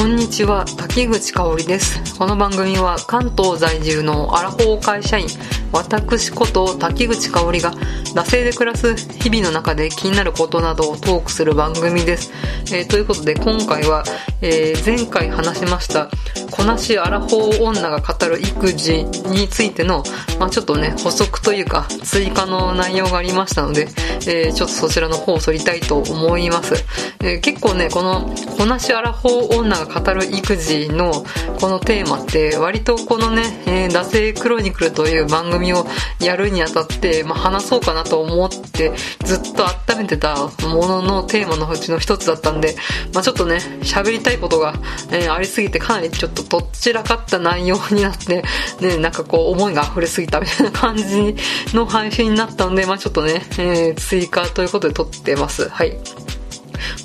こんにちは。滝口香織です。この番組は関東在住のアラフォー会社員私こと滝口香織が惰性で暮らす日々の中で気になることなどをトークする番組です、えー、ということで今回は、えー、前回話しましたこなしアラフォー女が語る育児についての、まあ、ちょっとね補足というか追加の内容がありましたので、えー、ちょっとそちらの方を取りたいと思います、え結構ねこのこなしアラフォー女が語る育児のこのテーマって割とこのね、え惰性クロニクルという番組をやるにあたって、まあ、話そうかなと思ってずっと温めてたもののテーマのうちの一つだったんで、まあ、ちょっとね喋りたいことが、えー、ありすぎてかなりちょっとどちらかった内容になってねなんかこう思いが溢れすぎたみたいな感じの配信になったので、まあ、ちょっとね、えー、追加ということで撮ってます。はい。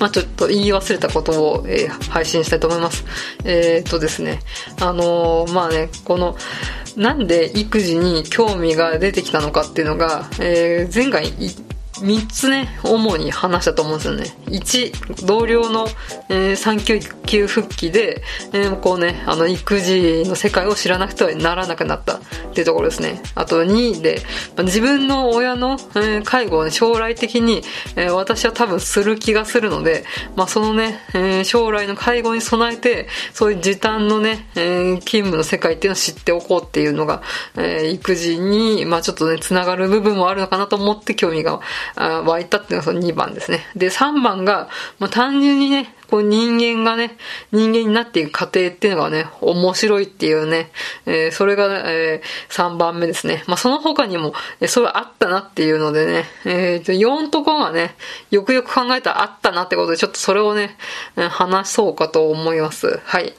まあ、ちょっと言い忘れたことを、えー、配信したいと思います。えー、っとですね、あのー、まあね、この、なんで育児に興味が出てきたのかっていうのが、えー、前回3つね、主に話したと思うんですよね。1、同僚の、えー、産休休復帰で、えー、こうね、あの、育児の世界を知らなくてはならなくなったっていうところですね。あと2で、まあ、自分の親の、えー、介護を、ね、将来的に、えー、私は多分する気がするので、まあ、そのね、えー、将来の介護に備えて、そういう時短のね、えー、勤務の世界っていうのを知っておこうっていうのが、えー、育児に、まあ、ちょっとね、つながる部分もあるのかなと思って興味が湧いたっていうのがその2番ですね。で、3番が、まあ、単純にね、こう人間がね、人間になっていく過程っていうのがね、面白いっていうね、えー、それが、えー、3番目ですね。まあ、その他にも、えー、それあったなっていうのでね、えー、4とこがね、よくよく考えたらあったなってことで、ちょっとそれをね、話そうかと思います。はい。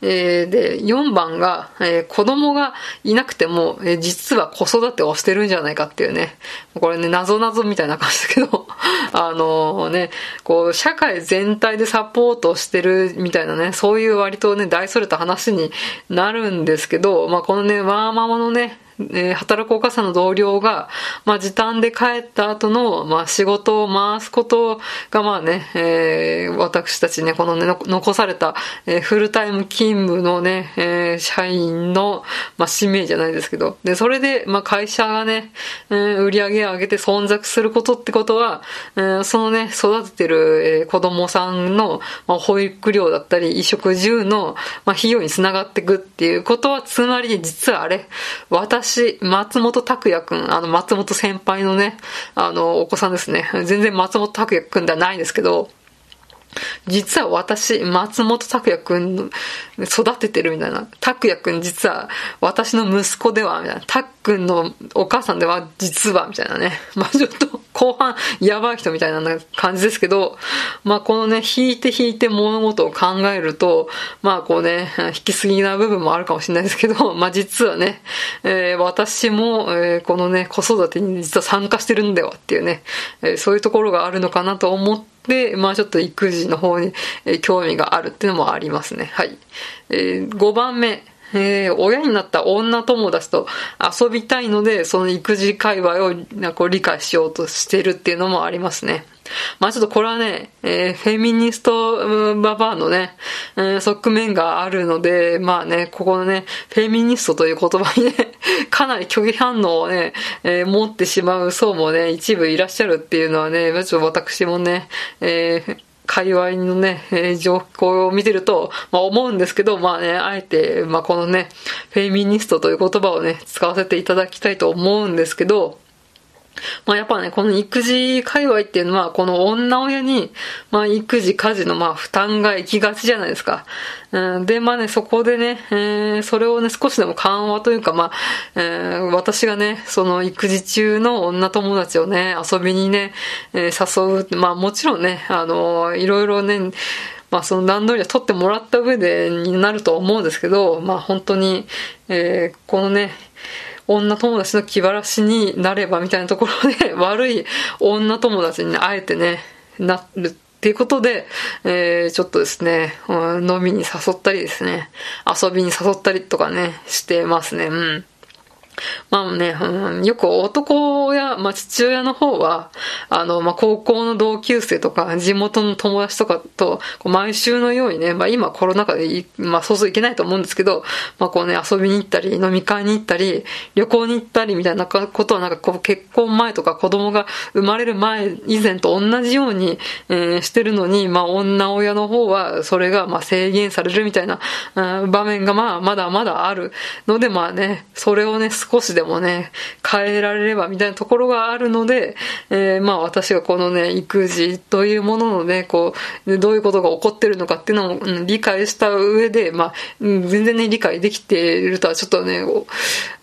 えー、で、4番が、えー、子供がいなくても、えー、実は子育てをしてるんじゃないかっていうね。これね、謎々みたいな感じですけど、あのね、こう、社会全体でサポートしてるみたいなね、そういう割とね、大それた話になるんですけど、まあ、このね、ワーママのね、えー、働くお母さんの同僚が、まあ、時短で帰った後の、まあ、仕事を回すことが、まあね、えー、私たちね、このね、残された、えー、フルタイム勤務のね、えー、社員の、まあ、使命じゃないですけど、で、それで、まあ、会社がね、えー、売り上げ上げて存続することってことは、えー、そのね、育ててる、えー、子供さんの、まあ、保育料だったり、衣食住の、まあ、費用につながっていくっていうことは、つまり、実はあれ、私私、松本拓也くん、あの、松本先輩のね、あの、お子さんですね。全然松本拓也くんではないんですけど、実は私、松本拓也くん育ててるみたいな。拓也くん実は私の息子では、みたいな。拓くんのお母さんでは実は、みたいなね。まあちょっと後半やばい人みたいな感じですけど、まあこのね、引いて引いて物事を考えると、まあこうね、引きすぎな部分もあるかもしれないですけど、まあ実はね、えー、私も、えー、このね、子育てに実は参加してるんだよっていうね、えー、そういうところがあるのかなと思って、で、まあちょっと育児の方に、興味があるっていうのもありますね。はい。えー、5番目。えー、親になった女友達と遊びたいので、その育児界隈をなんか理解しようとしてるっていうのもありますね。まあちょっとこれはね、えー、フェミニストババアのね、えー、側面があるので、まあね、ここのね、フェミニストという言葉にね、かなり拒否反応をね、えー、持ってしまう層もね、一部いらっしゃるっていうのはね、ちょっと私もね、えー、界隈のね、えー、状況を見てると、まあ思うんですけど、まあね、あえて、まあこのね、フェミニストという言葉をね、使わせていただきたいと思うんですけど、まあやっぱね、この育児界隈っていうのは、この女親に、まあ育児、家事のまあ負担が行きがちじゃないですか。うん、で、まあね、そこでね、えー、それをね、少しでも緩和というか、まあ、えー、私がね、その育児中の女友達をね、遊びにね、えー、誘う。まあもちろんね、あのいろいろね、まあその段取りを取ってもらった上でになると思うんですけど、まあ本当に、えー、このね、女友達の気晴らしになればみたいなところで 悪い女友達にあえてね、なるっていうことで、えー、ちょっとですね、飲みに誘ったりですね、遊びに誘ったりとかね、してますね。うん。まあね、うん、よく男親、まあ父親の方は、あの、まあ高校の同級生とか、地元の友達とかと、毎週のようにね、まあ今コロナ禍で、まあそうそういけないと思うんですけど、まあこうね、遊びに行ったり、飲み会に行ったり、旅行に行ったりみたいなことはなんかこう結婚前とか子供が生まれる前以前と同じように、えー、してるのに、まあ女親の方はそれがまあ制限されるみたいな、うん、場面がまあまだまだあるので、まあね、それをね、少しでもね、変えられればみたいなところがあるので、えー、まあ私がこのね、育児というもののね、こう、どういうことが起こってるのかっていうのを、理解した上で、まあ、全然ね、理解できているとはちょっとね、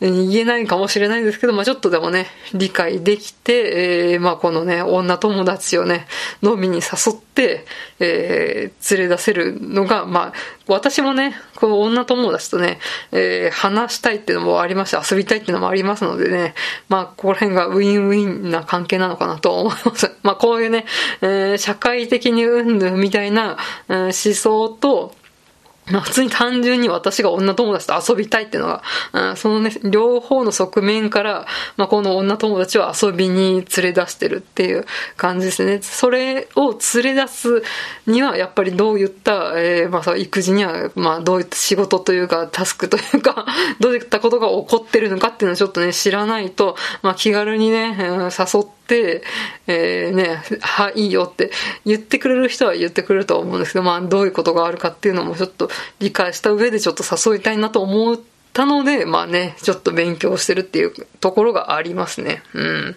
言えないかもしれないですけど、まあちょっとでもね、理解できて、えー、まあこのね、女友達をね、飲みに誘って、えー、連れ出せるのが、まあ、私もね、この女友達とね、えー、話したいっていうのもありまして、遊びたいっていうのもありますのでね、まあ、ここら辺がウィンウィンな関係なのかなと思います。まあ、こういうね、えー、社会的にうんぬみたいな、えー、思想と、まあ普通に単純に私が女友達と遊びたいっていうのが、うん、そのね、両方の側面から、まあこの女友達を遊びに連れ出してるっていう感じですね。それを連れ出すには、やっぱりどういった、えー、まあそう、育児には、まあどういった仕事というか、タスクというか、どういったことが起こってるのかっていうのをちょっとね、知らないと、まあ気軽にね、誘って、、えー、ね、は、いいいよって言ってくれる人は言ってくれると思うんですけど、まあ、どういうことがあるかっていうのもちょっと理解した上でちょっと誘いたいなと思ったので、まあね、ちょっと勉強してるっていうところがありますね。うん。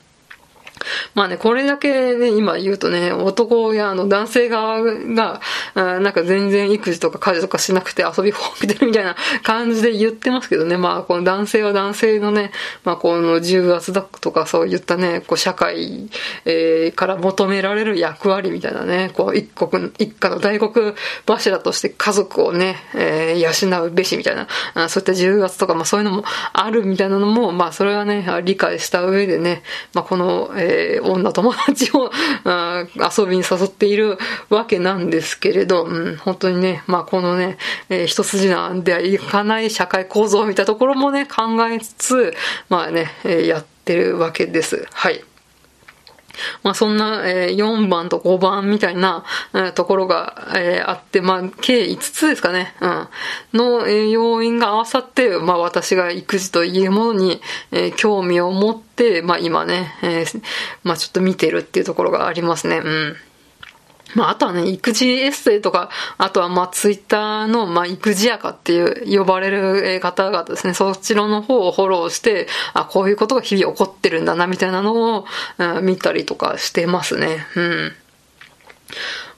まあね、これだけね、今言うとね、男やあの男性側が、なんか全然育児とか家事とかしなくて遊びほうけてるみたいな感じで言ってますけどね、まあこの男性は男性のね、まあこの重圧だとかそういったね、こう社会、えー、から求められる役割みたいなね、こう一国、一家の大黒柱として家族をね、えー、養うべしみたいな、そういった重圧とか、まあそういうのもあるみたいなのも、まあそれはね、理解した上でね、まあこの、えー女友達を 遊びに誘っているわけなんですけれど、うん、本当にね、まあこのね、えー、一筋縄ではいかない社会構造みたいなところもね、考えつつ、まあね、えー、やってるわけです。はい。まあそんな、え、4番と5番みたいな、え、ところが、え、あって、まあ計5つですかね、うん、の、え、要因が合わさって、まあ私が育児というものに、え、興味を持って、まあ今ね、え、まあちょっと見てるっていうところがありますね、うん。まあ、あとはね、育児エッセイとか、あとはまあ、ツイッターの、まあ、育児やかっていう呼ばれる方々ですね、そちらの方をフォローして、あ、こういうことが日々起こってるんだな、みたいなのを、うん、見たりとかしてますね。うん。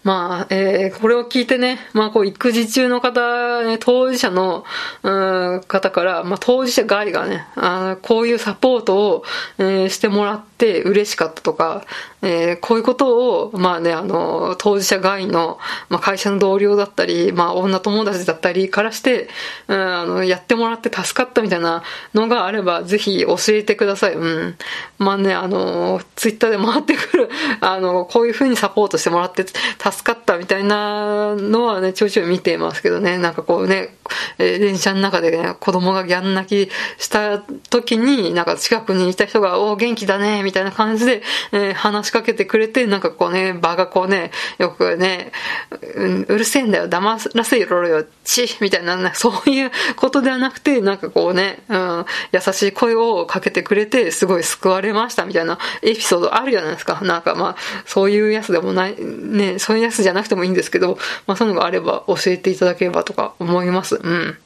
まあ、えー、これを聞いてね、まあ、こう、育児中の方、ね、当事者の、うん、方から、まあ、当事者外がね、あこういうサポートを、えー、してもらって嬉しかったとか、えー、こういうことを、まあね、あの、当事者外の、まあ、会社の同僚だったり、まあ、女友達だったりからして、うん、あの、やってもらって助かったみたいなのがあれば、ぜひ教えてください。うん。まあね、あの、ツイッターで回ってくる、あの、こういう風にサポートしてもらって助かったみたいなのはね、ちょいちょい見てますけどね、なんかこうね、えー、電車の中でね、子供がギャン泣きした時に、なんか近くにいた人が、お元気だね、みたいな感じで、えー、話しかけてくれて、なんかこうね、場がこうね、よくね、う、るせえんだよ、騙らせろよ、ち、みたいな、ね、そういうことではなくて、なんかこうね、うん、優しい声をかけてくれて、すごい救われました、みたいなエピソードあるじゃないですか。なんかまあ、そういうやつでもない、ね、そういうやつじゃなくてもいいんですけど、まあそういうのがあれば教えていただければとか思います。うん。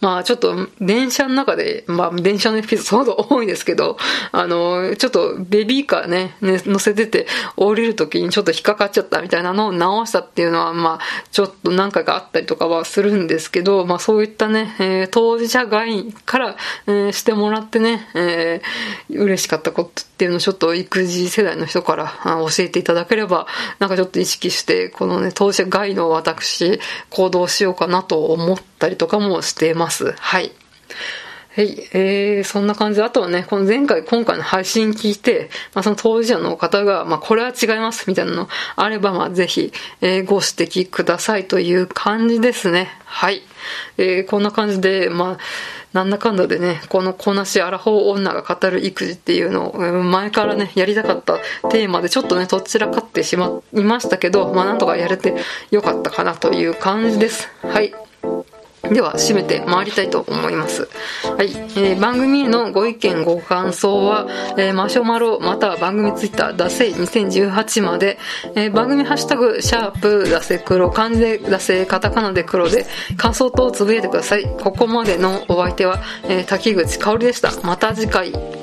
まあちょっと電車の中で、まあ電車のエピソード 多いですけど、あの、ちょっとベビーカーね、ね乗せてて降りるときにちょっと引っかかっちゃったみたいなのを直したっていうのは、まあちょっと何回かあったりとかはするんですけど、まあそういったね、えー、当事者外から、えー、してもらってね、えー、嬉しかったことっていうのをちょっと育児世代の人から教えていただければ、なんかちょっと意識して、このね、当事者外の私、行動しようかなと思ったりとかもしてます。はい。はい、えー、そんな感じで、あとはね、この前回、今回の配信聞いて、まあ、その当事者の方が、まあ、これは違いますみたいなのあれば、まあ、ぜひ、えー、ご指摘くださいという感じですね。はい。えー、こんな感じで、まあ、なんだかんだでね、このこなしアラフォー女が語る育児っていうのを、前からね、やりたかったテーマでちょっとね、どちらかってしまいましたけど、まあなんとかやれてよかったかなという感じです。はい。では、締めて回りたいと思います。はい。えー、番組へのご意見、ご感想は、えー、マシュマロ、または番組ツイッター、ダセイ2018まで、えー、番組ハッシュタグ、シャープ、ダセ黒、漢字でダセカタカナで黒で、感想等をつぶやいてください。ここまでのお相手は、えー、滝口香織でした。また次回。